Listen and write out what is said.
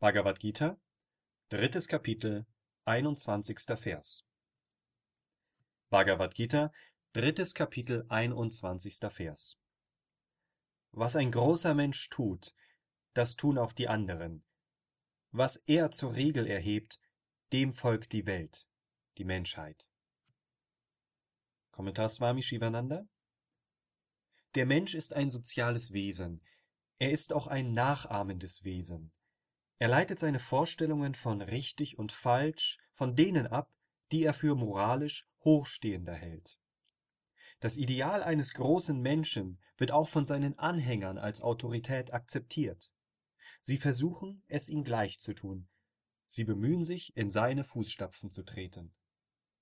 Bhagavad Gita, drittes Kapitel, 21. Vers. Bhagavad Gita, drittes Kapitel, 21. Vers. Was ein großer Mensch tut, das tun auch die anderen. Was er zur Regel erhebt, dem folgt die Welt, die Menschheit. Kommentar Swami Shivananda Der Mensch ist ein soziales Wesen, er ist auch ein nachahmendes Wesen. Er leitet seine Vorstellungen von richtig und falsch von denen ab, die er für moralisch hochstehender hält. Das Ideal eines großen Menschen wird auch von seinen Anhängern als Autorität akzeptiert. Sie versuchen, es ihm gleichzutun, sie bemühen sich, in seine Fußstapfen zu treten